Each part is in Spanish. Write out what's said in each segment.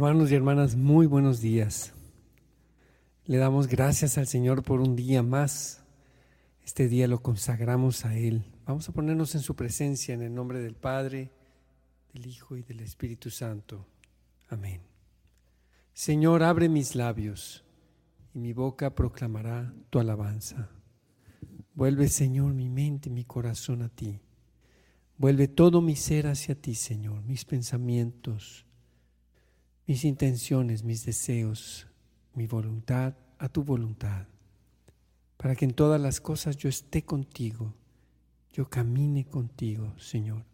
Hermanos y hermanas, muy buenos días. Le damos gracias al Señor por un día más. Este día lo consagramos a Él. Vamos a ponernos en su presencia en el nombre del Padre, del Hijo y del Espíritu Santo. Amén. Señor, abre mis labios y mi boca proclamará tu alabanza. Vuelve, Señor, mi mente y mi corazón a ti. Vuelve todo mi ser hacia ti, Señor, mis pensamientos mis intenciones, mis deseos, mi voluntad a tu voluntad, para que en todas las cosas yo esté contigo, yo camine contigo, Señor.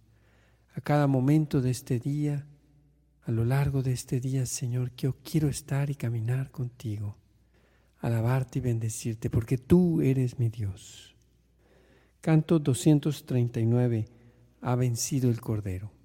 A cada momento de este día, a lo largo de este día, Señor, que yo quiero estar y caminar contigo, alabarte y bendecirte, porque tú eres mi Dios. Canto 239, ha vencido el Cordero.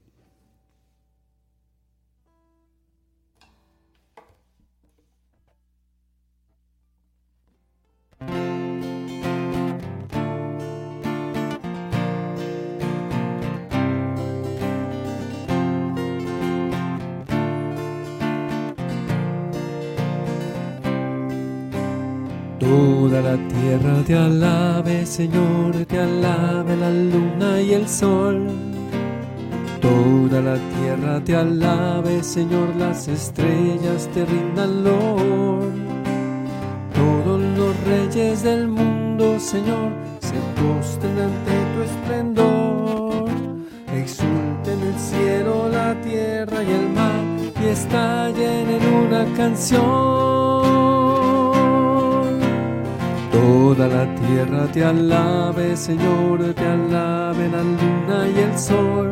Toda la tierra te alabe, Señor, te alabe la luna y el sol. Toda la tierra te alabe, Señor, las estrellas te rindan Lord. Todos los reyes del mundo, Señor, se postren ante tu esplendor. Exulten el cielo, la tierra y el mar y estallen en una canción. Toda la tierra te alabe, Señor, te alabe la luna y el sol.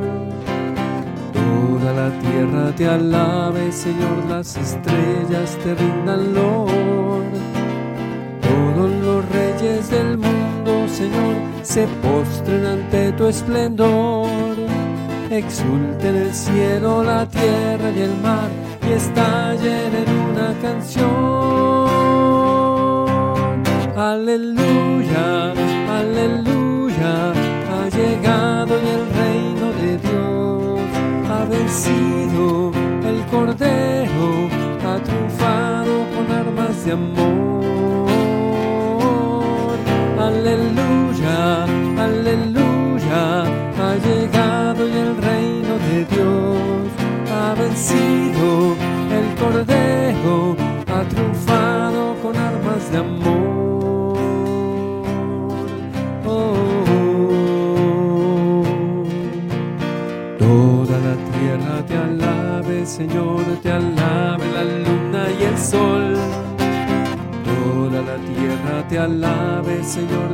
Toda la tierra te alabe, Señor, las estrellas te rindan Lord. Todos los reyes del mundo, Señor, se postren ante tu esplendor. Exulten el cielo, la tierra y el mar y estallen en una canción. Aleluya, aleluya, ha llegado el reino de Dios, ha vencido el Cordero, ha triunfado con armas de amor. Aleluya, alabe, Señor,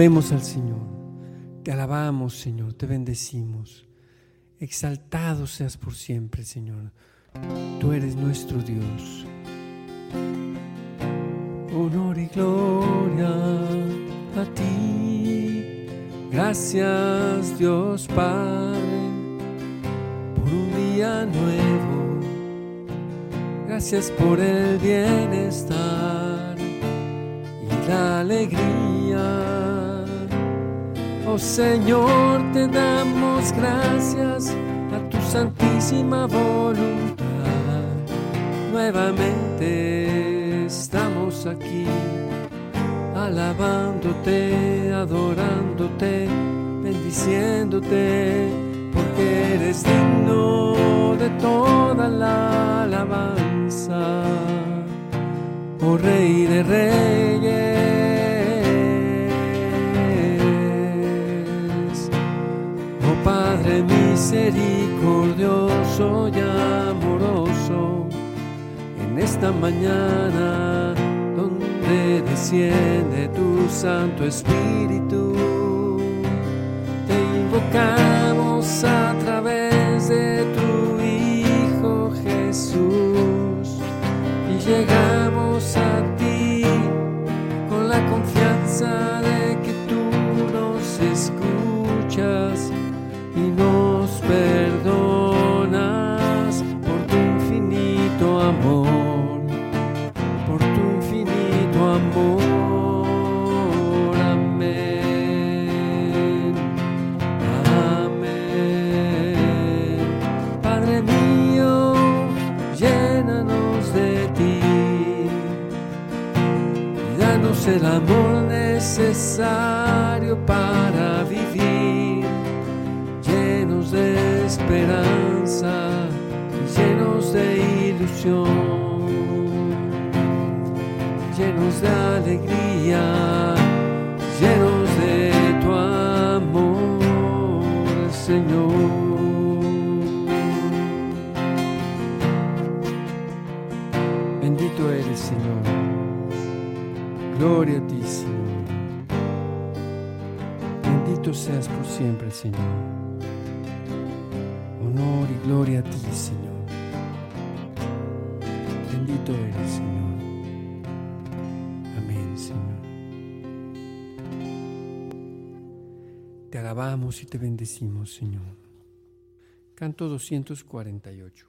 Alabemos al Señor. Te alabamos, Señor. Te bendecimos. Exaltado seas por siempre, Señor. Tú eres nuestro Dios. Honor y gloria a ti. Gracias, Dios Padre, por un día nuevo. Gracias por el bienestar y la alegría Oh Señor, te damos gracias a tu santísima voluntad. Nuevamente estamos aquí, alabándote, adorándote, bendiciéndote, porque eres digno de toda la alabanza, oh Rey de Reyes, Padre misericordioso y amoroso, en esta mañana donde desciende tu Santo Espíritu, te invocamos a través de tu Hijo Jesús y llegamos a ti con la confianza de necesario para vivir, llenos de esperanza llenos de ilusión, llenos de alegría, llenos de tu amor, Señor. Bendito eres, Señor. Gloria a ti, Señor. Bendito seas por siempre, Señor. Honor y gloria a ti, Señor. Bendito eres, Señor. Amén, Señor. Te alabamos y te bendecimos, Señor. Canto 248.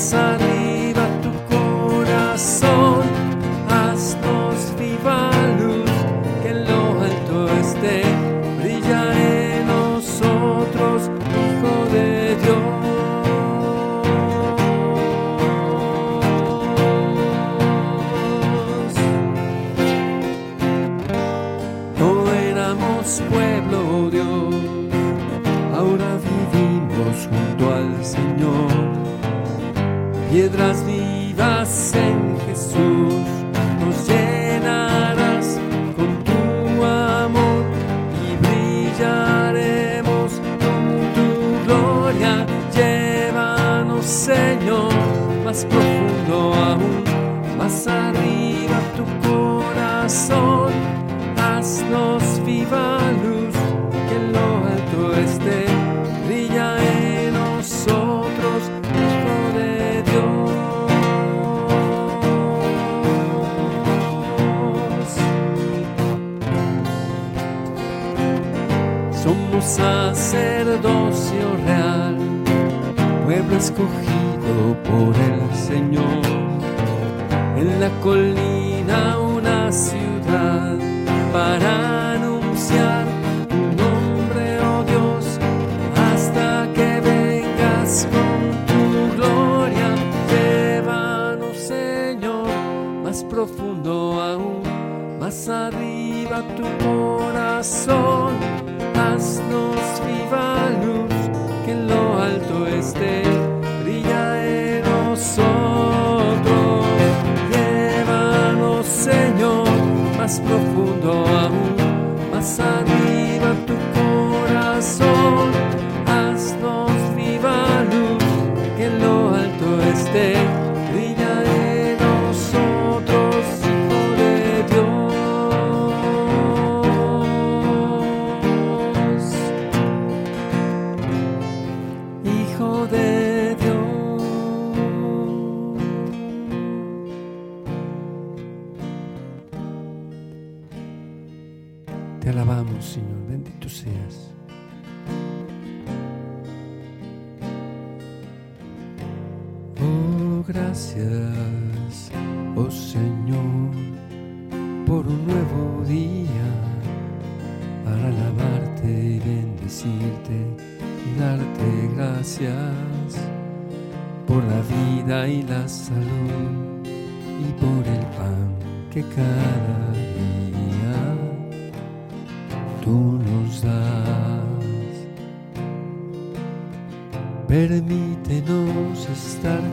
más sacerdocio real, pueblo escogido por el Señor, en la colina una ciudad para anunciar tu nombre, oh Dios, hasta que vengas con tu gloria. Llévanos, Señor, más profundo aún, más adelante that's no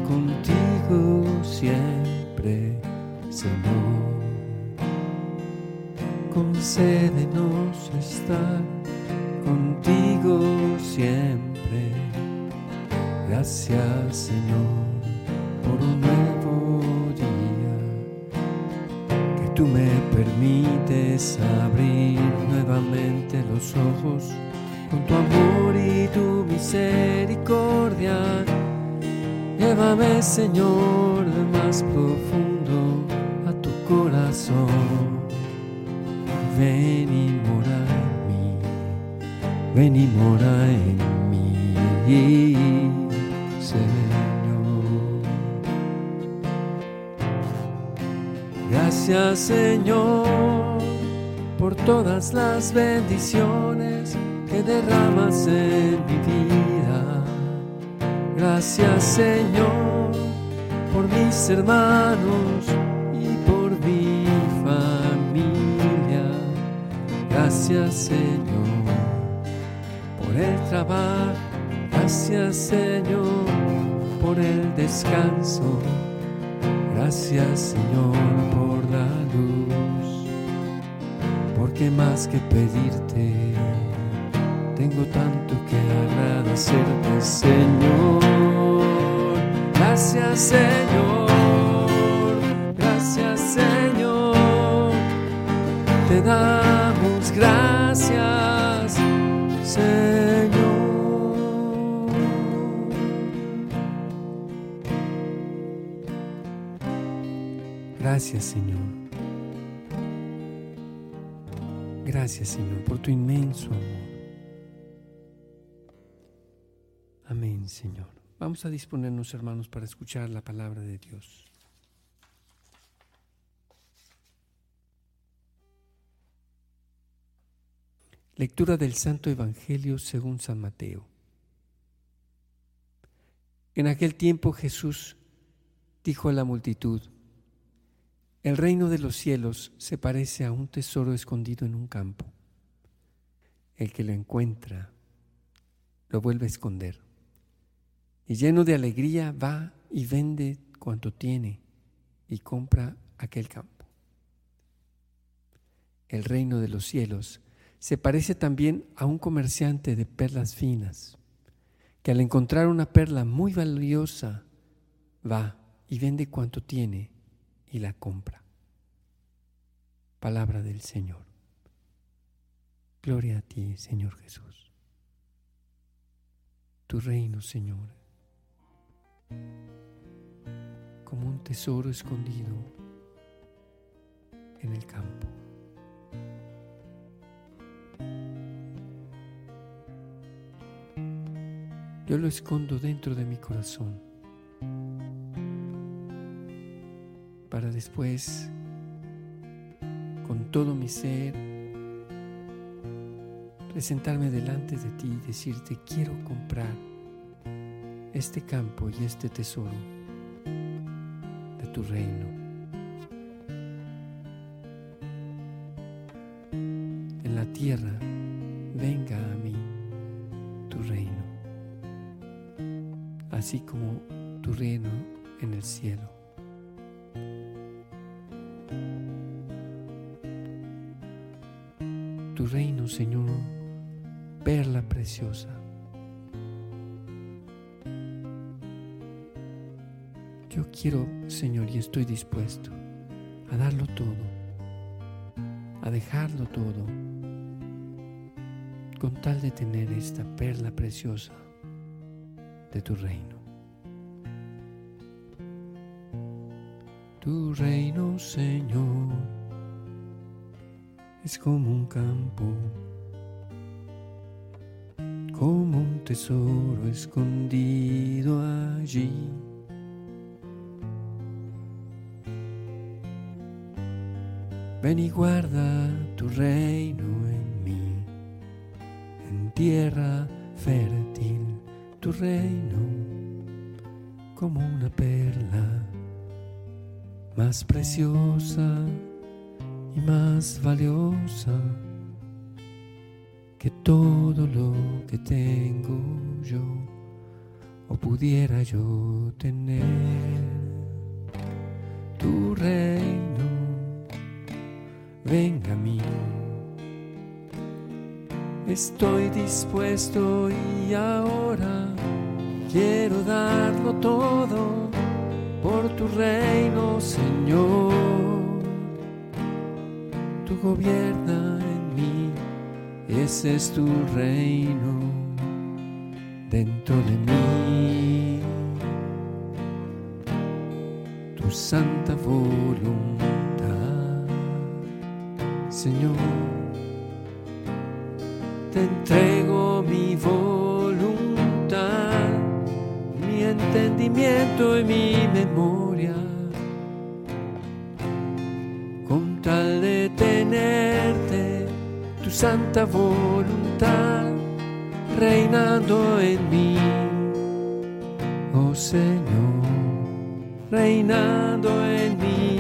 contigo siempre, Señor. Concédenos estar contigo siempre. Gracias, Señor, por un nuevo tú me permites abrir nuevamente los ojos con tu amor y tu misericordia. Llévame, Señor, más profundo a tu corazón. Ven y mora en mí, ven y mora en mí, Señor. Gracias Señor por todas las bendiciones que derramas en mi vida. Gracias Señor por mis hermanos y por mi familia. Gracias Señor por el trabajo. Gracias Señor por el descanso. Gracias Señor por la luz, porque más que pedirte, tengo tanto que agradecerte Señor. Gracias Señor, gracias Señor, te damos gracias Señor. Gracias Señor. Gracias Señor por tu inmenso amor. Señor. Vamos a disponernos hermanos para escuchar la palabra de Dios. Lectura del Santo Evangelio según San Mateo. En aquel tiempo Jesús dijo a la multitud, el reino de los cielos se parece a un tesoro escondido en un campo. El que lo encuentra lo vuelve a esconder. Y lleno de alegría va y vende cuanto tiene y compra aquel campo. El reino de los cielos se parece también a un comerciante de perlas finas, que al encontrar una perla muy valiosa va y vende cuanto tiene y la compra. Palabra del Señor. Gloria a ti, Señor Jesús. Tu reino, Señor, como un tesoro escondido en el campo. Yo lo escondo dentro de mi corazón para después, con todo mi ser, presentarme delante de ti y decirte, quiero comprar este campo y este tesoro de tu reino. En la tierra, venga a mí tu reino, así como tu reino en el cielo. tu reino, Señor, perla preciosa. Yo quiero, Señor, y estoy dispuesto a darlo todo, a dejarlo todo, con tal de tener esta perla preciosa de tu reino. Tu reino, Señor es como un campo como un tesoro escondido allí. Ven y guarda tu reino en mí, en tierra fértil tu reino, como una perla más preciosa y más valiosa que todo lo que tengo yo o pudiera yo tener. Tu reino venga a mí. Estoy dispuesto y ahora quiero darlo todo por tu reino, Señor. Tu gobierna en mí, ese es tu reino dentro de mí. Tu santa voluntad Señor. Te entrego mi voluntad, mi entendimiento y mi memoria, con tal de tenerte, tu santa voluntad, reinando en mí, oh Señor, reinando en mí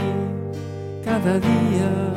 cada día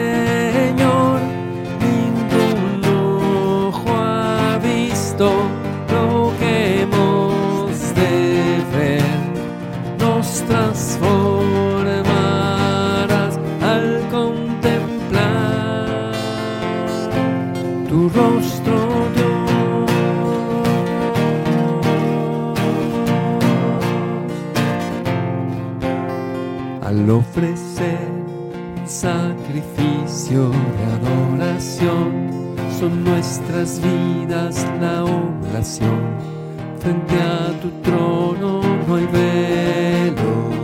ofrecer sacrificio de adoración. Son nuestras vidas la oración. Frente a tu trono no hay velo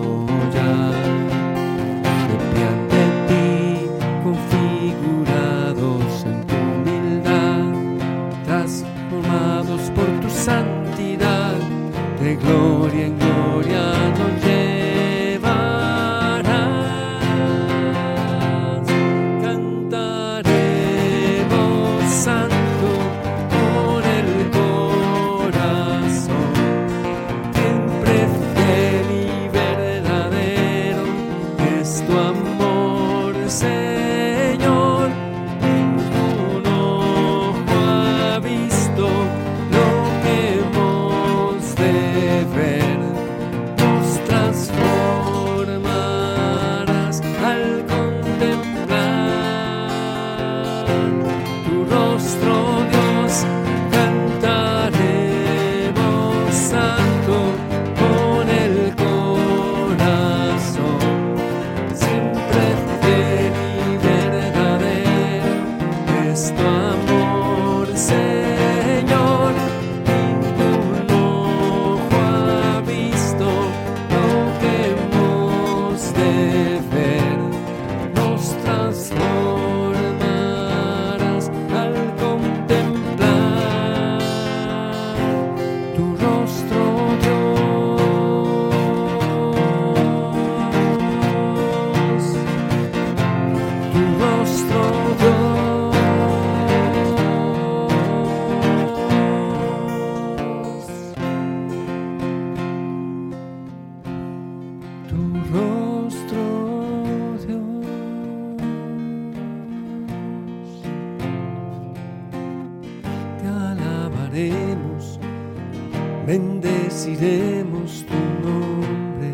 bendeciremos tu nombre,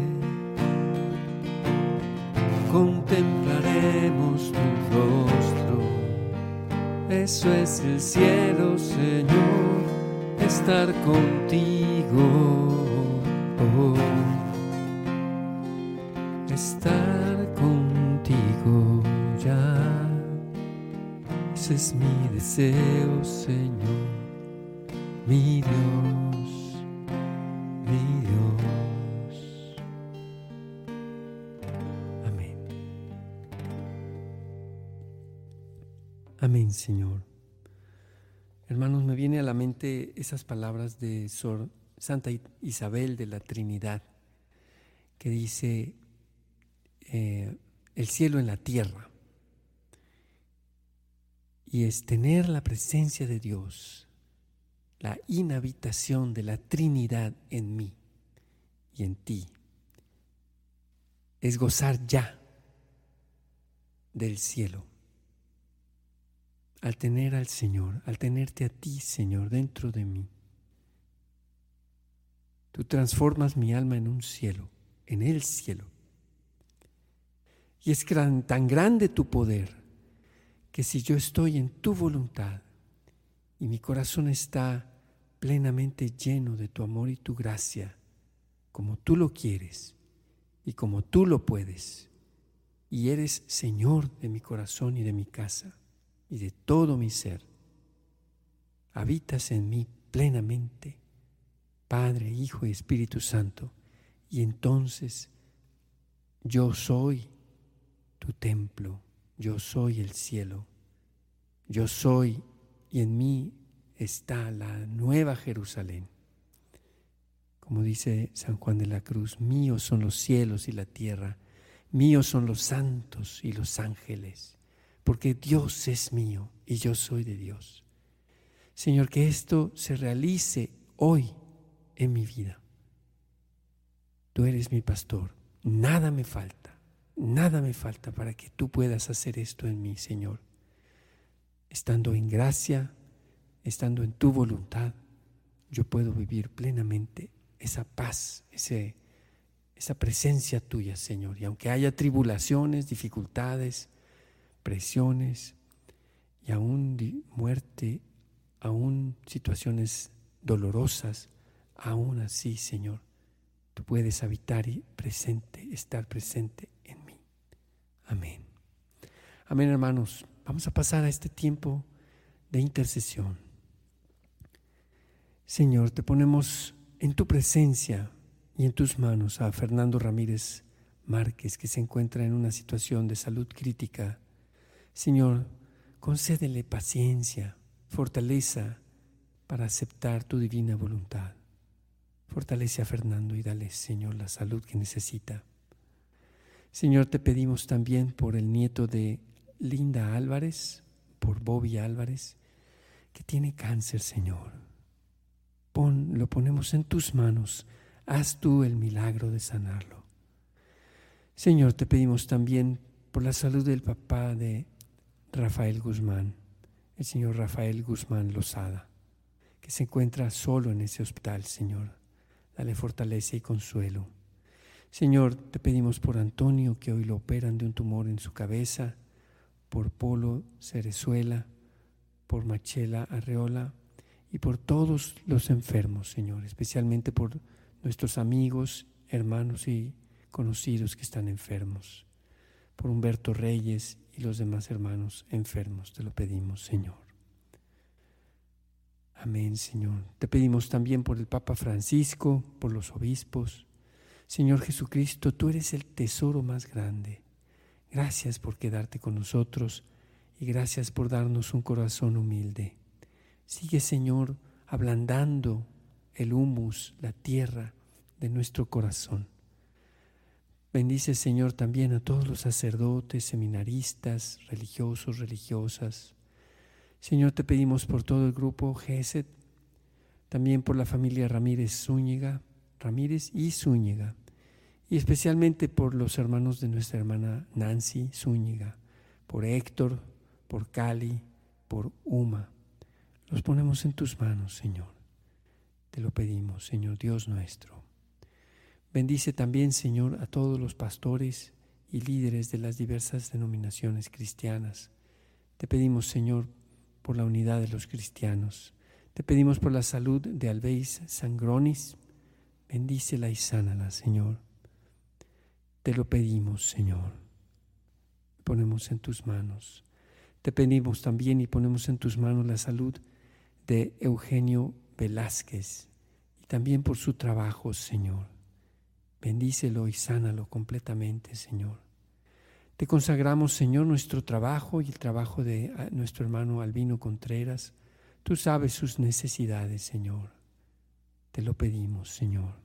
contemplaremos tu rostro. Eso es el cielo, Señor, estar contigo. Oh, estar contigo ya. Ese es mi deseo, Señor, Amén, Señor. Hermanos, me viene a la mente esas palabras de Sor Santa Isabel de la Trinidad, que dice, eh, el cielo en la tierra y es tener la presencia de Dios, la inhabitación de la Trinidad en mí y en ti. Es gozar ya del cielo. Al tener al Señor, al tenerte a ti, Señor, dentro de mí. Tú transformas mi alma en un cielo, en el cielo. Y es tan grande tu poder que si yo estoy en tu voluntad y mi corazón está plenamente lleno de tu amor y tu gracia, como tú lo quieres y como tú lo puedes, y eres Señor de mi corazón y de mi casa y de todo mi ser, habitas en mí plenamente, Padre, Hijo y Espíritu Santo, y entonces yo soy tu templo yo soy el cielo, yo soy y en mí está la nueva Jerusalén. Como dice San Juan de la Cruz, míos son los cielos y la tierra, míos son los santos y los ángeles, porque Dios es mío y yo soy de Dios. Señor, que esto se realice hoy en mi vida. Tú eres mi pastor, nada me falta. Nada me falta para que tú puedas hacer esto en mí, Señor. Estando en gracia, estando en tu voluntad, yo puedo vivir plenamente esa paz, esa presencia tuya, Señor. Y aunque haya tribulaciones, dificultades, presiones y aún muerte, aún situaciones dolorosas, aún así, Señor, tú puedes habitar y presente, estar presente Amén. Amén, hermanos. Vamos a pasar a este tiempo de intercesión. Señor, te ponemos en tu presencia y en tus manos a Fernando Ramírez Márquez, que se encuentra en una situación de salud crítica. Señor, concédele paciencia, fortaleza para aceptar tu divina voluntad. Fortalece a Fernando y dale, Señor, la salud que necesita. Señor, te pedimos también por el nieto de Linda Álvarez, por Bobby Álvarez, que tiene cáncer, Señor. Pon, lo ponemos en tus manos. Haz tú el milagro de sanarlo. Señor, te pedimos también por la salud del papá de Rafael Guzmán, el señor Rafael Guzmán Lozada, que se encuentra solo en ese hospital, Señor. Dale fortaleza y consuelo. Señor, te pedimos por Antonio, que hoy lo operan de un tumor en su cabeza, por Polo Cerezuela, por Machela Arreola y por todos los enfermos, Señor, especialmente por nuestros amigos, hermanos y conocidos que están enfermos, por Humberto Reyes y los demás hermanos enfermos, te lo pedimos, Señor. Amén, Señor. Te pedimos también por el Papa Francisco, por los obispos, Señor Jesucristo, tú eres el tesoro más grande. Gracias por quedarte con nosotros y gracias por darnos un corazón humilde. Sigue, Señor, ablandando el humus, la tierra de nuestro corazón. Bendice, Señor, también a todos los sacerdotes, seminaristas, religiosos, religiosas. Señor, te pedimos por todo el grupo GESET, también por la familia Ramírez Zúñiga, Ramírez y Zúñiga y especialmente por los hermanos de nuestra hermana Nancy Zúñiga, por Héctor, por Cali, por Uma. Los ponemos en tus manos, Señor. Te lo pedimos, Señor Dios nuestro. Bendice también, Señor, a todos los pastores y líderes de las diversas denominaciones cristianas. Te pedimos, Señor, por la unidad de los cristianos. Te pedimos por la salud de Albeis Sangronis. Bendícela y sánala, Señor. Te lo pedimos, Señor. Ponemos en tus manos. Te pedimos también y ponemos en tus manos la salud de Eugenio Velázquez y también por su trabajo, Señor. Bendícelo y sánalo completamente, Señor. Te consagramos, Señor, nuestro trabajo y el trabajo de ah, nuestro hermano Albino Contreras. Tú sabes sus necesidades, Señor. Te lo pedimos, Señor.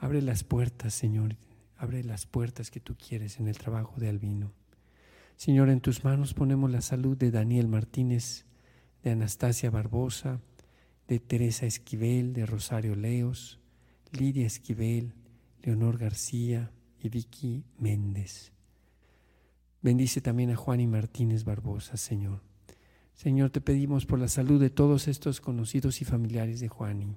Abre las puertas, Señor. Abre las puertas que tú quieres en el trabajo de Albino. Señor, en tus manos ponemos la salud de Daniel Martínez, de Anastasia Barbosa, de Teresa Esquivel, de Rosario Leos, Lidia Esquivel, Leonor García y Vicky Méndez. Bendice también a Juan y Martínez Barbosa, Señor. Señor, te pedimos por la salud de todos estos conocidos y familiares de Juani.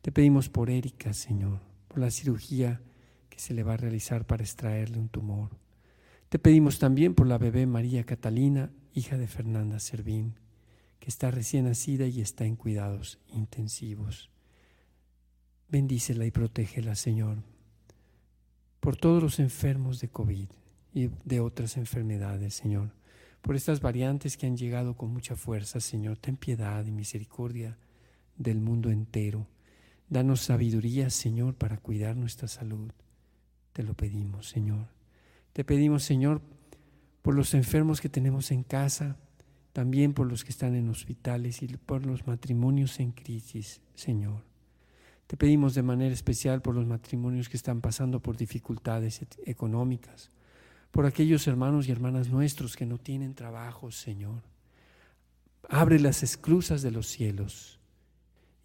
Te pedimos por Erika, Señor, por la cirugía que se le va a realizar para extraerle un tumor. Te pedimos también por la bebé María Catalina, hija de Fernanda Servín, que está recién nacida y está en cuidados intensivos. Bendícela y protégela, Señor, por todos los enfermos de COVID y de otras enfermedades, Señor, por estas variantes que han llegado con mucha fuerza, Señor, ten piedad y misericordia del mundo entero. Danos sabiduría, Señor, para cuidar nuestra salud. Te lo pedimos, Señor. Te pedimos, Señor, por los enfermos que tenemos en casa, también por los que están en hospitales y por los matrimonios en crisis, Señor. Te pedimos de manera especial por los matrimonios que están pasando por dificultades económicas, por aquellos hermanos y hermanas nuestros que no tienen trabajo, Señor. Abre las esclusas de los cielos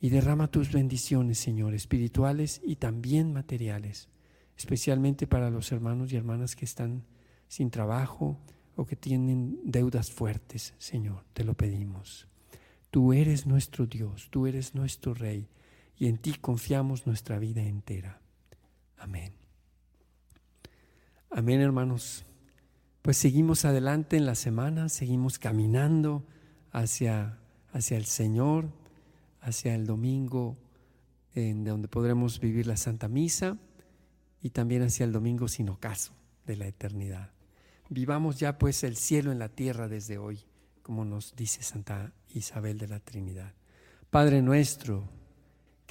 y derrama tus bendiciones, Señor, espirituales y también materiales especialmente para los hermanos y hermanas que están sin trabajo o que tienen deudas fuertes, Señor, te lo pedimos. Tú eres nuestro Dios, tú eres nuestro Rey, y en ti confiamos nuestra vida entera. Amén. Amén, hermanos. Pues seguimos adelante en la semana, seguimos caminando hacia, hacia el Señor, hacia el domingo, en donde podremos vivir la Santa Misa y también hacia el domingo sin ocaso de la eternidad. Vivamos ya pues el cielo en la tierra desde hoy, como nos dice Santa Isabel de la Trinidad. Padre nuestro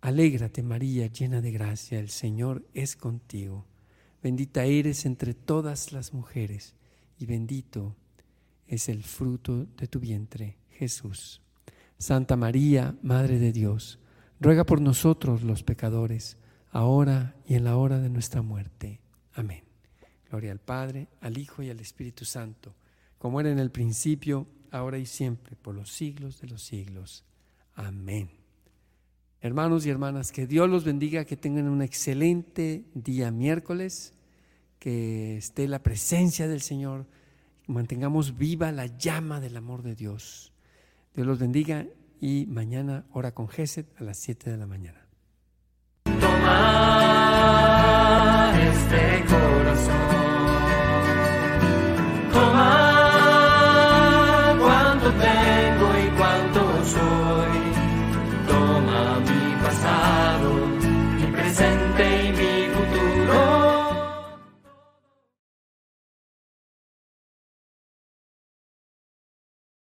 Alégrate María, llena de gracia, el Señor es contigo. Bendita eres entre todas las mujeres y bendito es el fruto de tu vientre, Jesús. Santa María, Madre de Dios, ruega por nosotros los pecadores, ahora y en la hora de nuestra muerte. Amén. Gloria al Padre, al Hijo y al Espíritu Santo, como era en el principio, ahora y siempre, por los siglos de los siglos. Amén. Hermanos y hermanas, que Dios los bendiga, que tengan un excelente día miércoles, que esté la presencia del Señor, mantengamos viva la llama del amor de Dios. Dios los bendiga y mañana hora con Geset a las 7 de la mañana.